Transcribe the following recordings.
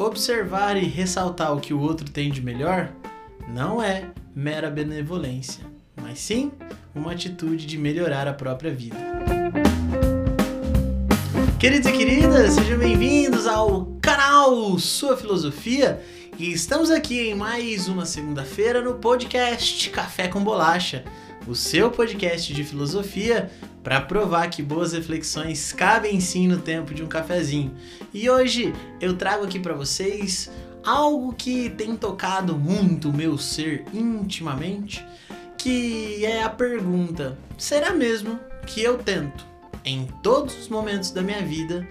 observar e ressaltar o que o outro tem de melhor não é mera benevolência, mas sim uma atitude de melhorar a própria vida. Queridos e queridas, sejam bem-vindos ao canal Sua Filosofia e estamos aqui em mais uma segunda-feira no podcast Café com Bolacha, o seu podcast de filosofia para provar que boas reflexões cabem sim no tempo de um cafezinho. E hoje eu trago aqui para vocês algo que tem tocado muito o meu ser intimamente, que é a pergunta: será mesmo que eu tento em todos os momentos da minha vida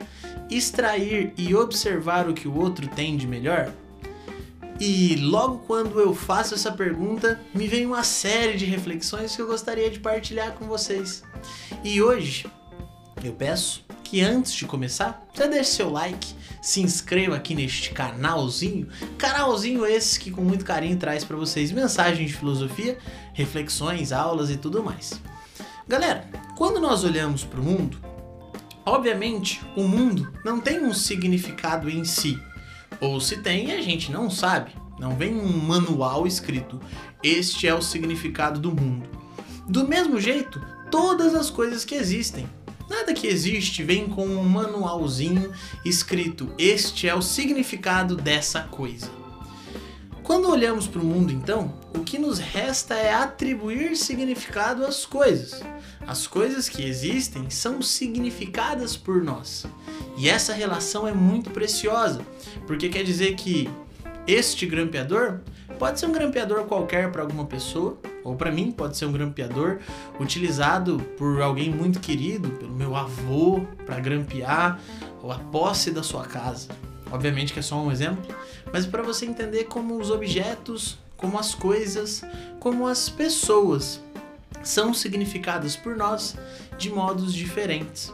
extrair e observar o que o outro tem de melhor? E logo quando eu faço essa pergunta, me vem uma série de reflexões que eu gostaria de partilhar com vocês. E hoje eu peço que antes de começar, você deixe seu like, se inscreva aqui neste canalzinho, canalzinho esse que com muito carinho traz para vocês mensagens de filosofia, reflexões, aulas e tudo mais. Galera, quando nós olhamos para o mundo, obviamente o mundo não tem um significado em si ou se tem, a gente não sabe. Não vem um manual escrito: este é o significado do mundo. Do mesmo jeito, todas as coisas que existem. Nada que existe vem com um manualzinho escrito: este é o significado dessa coisa. Quando olhamos para o mundo, então, o que nos resta é atribuir significado às coisas. As coisas que existem são significadas por nós. E essa relação é muito preciosa, porque quer dizer que este grampeador pode ser um grampeador qualquer para alguma pessoa, ou para mim pode ser um grampeador utilizado por alguém muito querido, pelo meu avô, para grampear ou a posse da sua casa. Obviamente que é só um exemplo, mas para você entender como os objetos, como as coisas, como as pessoas são significadas por nós de modos diferentes.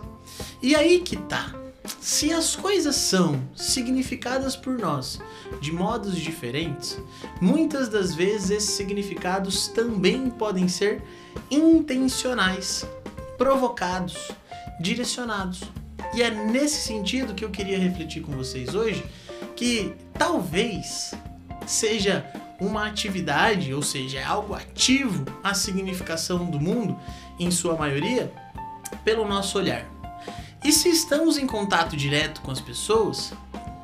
E aí que tá. Se as coisas são significadas por nós de modos diferentes, muitas das vezes esses significados também podem ser intencionais, provocados, direcionados. E é nesse sentido que eu queria refletir com vocês hoje que talvez seja uma atividade, ou seja, é algo ativo a significação do mundo, em sua maioria, pelo nosso olhar. E se estamos em contato direto com as pessoas,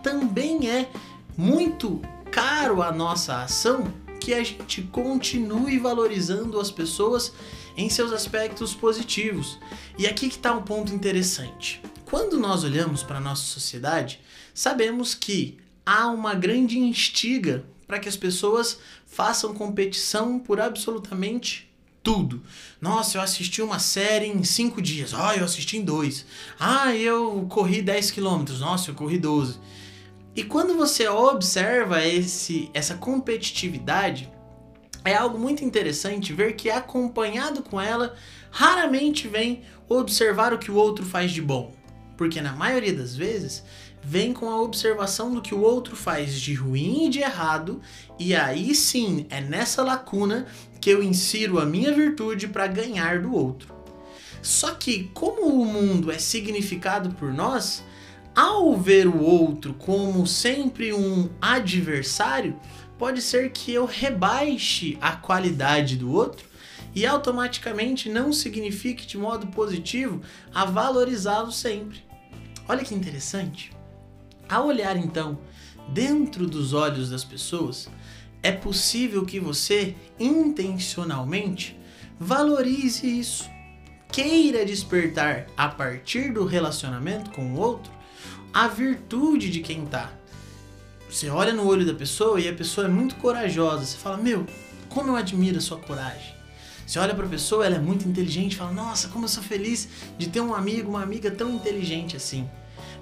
também é muito caro a nossa ação que a gente continue valorizando as pessoas em seus aspectos positivos. E aqui que está um ponto interessante. Quando nós olhamos para a nossa sociedade, sabemos que há uma grande instiga para que as pessoas façam competição por absolutamente tudo. Nossa, eu assisti uma série em 5 dias. Ah, eu assisti em 2. Ah, eu corri 10 quilômetros. Nossa, eu corri 12. E quando você observa esse, essa competitividade, é algo muito interessante ver que acompanhado com ela, raramente vem observar o que o outro faz de bom. Porque na maioria das vezes vem com a observação do que o outro faz de ruim e de errado, e aí sim é nessa lacuna que eu insiro a minha virtude para ganhar do outro. Só que, como o mundo é significado por nós, ao ver o outro como sempre um adversário, pode ser que eu rebaixe a qualidade do outro e automaticamente não signifique de modo positivo a valorizá-lo sempre. Olha que interessante. Ao olhar então dentro dos olhos das pessoas, é possível que você intencionalmente valorize isso. Queira despertar a partir do relacionamento com o outro a virtude de quem tá. Você olha no olho da pessoa e a pessoa é muito corajosa. Você fala: Meu, como eu admiro a sua coragem. Você olha para a pessoa, ela é muito inteligente, fala: Nossa, como eu sou feliz de ter um amigo, uma amiga tão inteligente assim.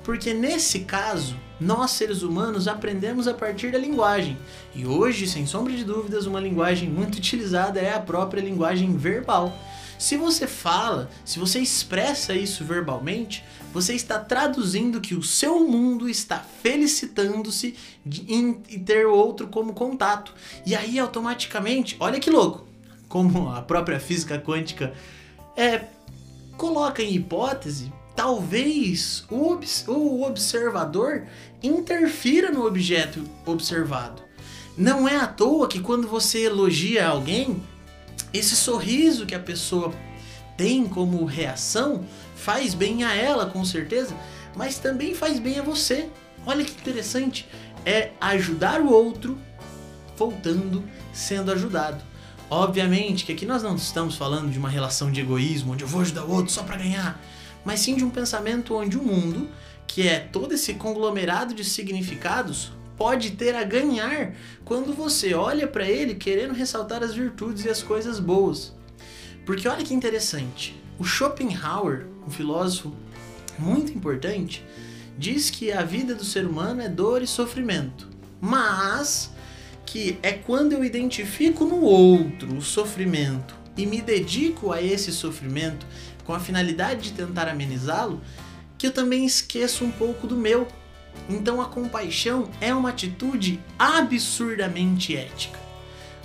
Porque nesse caso, nós seres humanos aprendemos a partir da linguagem. E hoje, sem sombra de dúvidas, uma linguagem muito utilizada é a própria linguagem verbal. Se você fala, se você expressa isso verbalmente, você está traduzindo que o seu mundo está felicitando-se em ter o outro como contato. E aí, automaticamente, olha que louco, como a própria física quântica é, coloca em hipótese talvez o, o observador interfira no objeto observado. Não é à toa que quando você elogia alguém, esse sorriso que a pessoa tem como reação faz bem a ela, com certeza, mas também faz bem a você. Olha que interessante, é ajudar o outro voltando sendo ajudado. Obviamente que aqui nós não estamos falando de uma relação de egoísmo, onde eu vou ajudar o outro só para ganhar, mas sim de um pensamento onde o mundo, que é todo esse conglomerado de significados, pode ter a ganhar quando você olha para ele querendo ressaltar as virtudes e as coisas boas. Porque olha que interessante, o Schopenhauer, um filósofo muito importante, diz que a vida do ser humano é dor e sofrimento, mas que é quando eu identifico no outro o sofrimento e me dedico a esse sofrimento com a finalidade de tentar amenizá-lo, que eu também esqueço um pouco do meu. Então a compaixão é uma atitude absurdamente ética.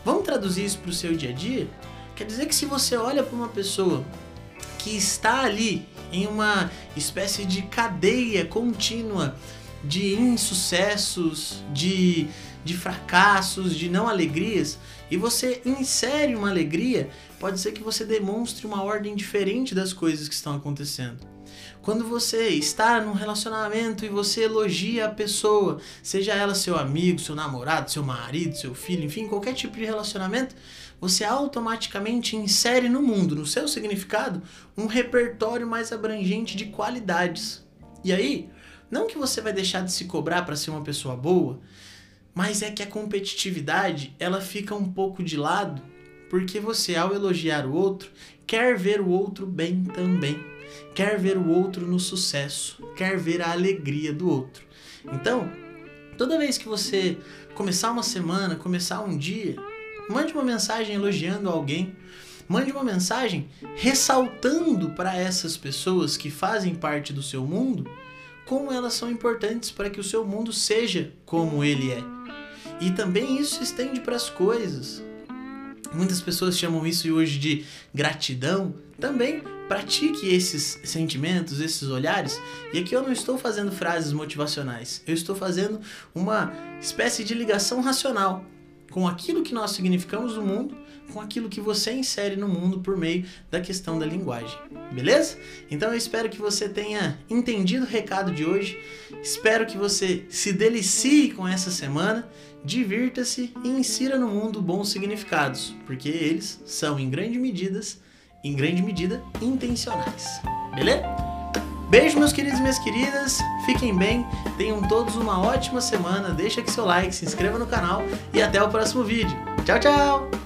Vamos traduzir isso para o seu dia a dia? Quer dizer que se você olha para uma pessoa que está ali em uma espécie de cadeia contínua de insucessos, de, de fracassos, de não alegrias, e você insere uma alegria, pode ser que você demonstre uma ordem diferente das coisas que estão acontecendo. Quando você está num relacionamento e você elogia a pessoa, seja ela seu amigo, seu namorado, seu marido, seu filho, enfim, qualquer tipo de relacionamento, você automaticamente insere no mundo, no seu significado, um repertório mais abrangente de qualidades. E aí, não que você vai deixar de se cobrar para ser uma pessoa boa, mas é que a competitividade ela fica um pouco de lado, porque você ao elogiar o outro, quer ver o outro bem também, quer ver o outro no sucesso, quer ver a alegria do outro. Então, toda vez que você começar uma semana, começar um dia, mande uma mensagem elogiando alguém, mande uma mensagem ressaltando para essas pessoas que fazem parte do seu mundo como elas são importantes para que o seu mundo seja como ele é. E também isso se estende para as coisas. Muitas pessoas chamam isso hoje de gratidão. Também pratique esses sentimentos, esses olhares. E aqui eu não estou fazendo frases motivacionais, eu estou fazendo uma espécie de ligação racional com aquilo que nós significamos no mundo com aquilo que você insere no mundo por meio da questão da linguagem. Beleza? Então eu espero que você tenha entendido o recado de hoje. Espero que você se delicie com essa semana, divirta-se e insira no mundo bons significados, porque eles são em grande medidas, em grande medida intencionais. Beleza? Beijo, meus queridos e minhas queridas. Fiquem bem. Tenham todos uma ótima semana. Deixa aqui seu like, se inscreva no canal e até o próximo vídeo. Tchau, tchau!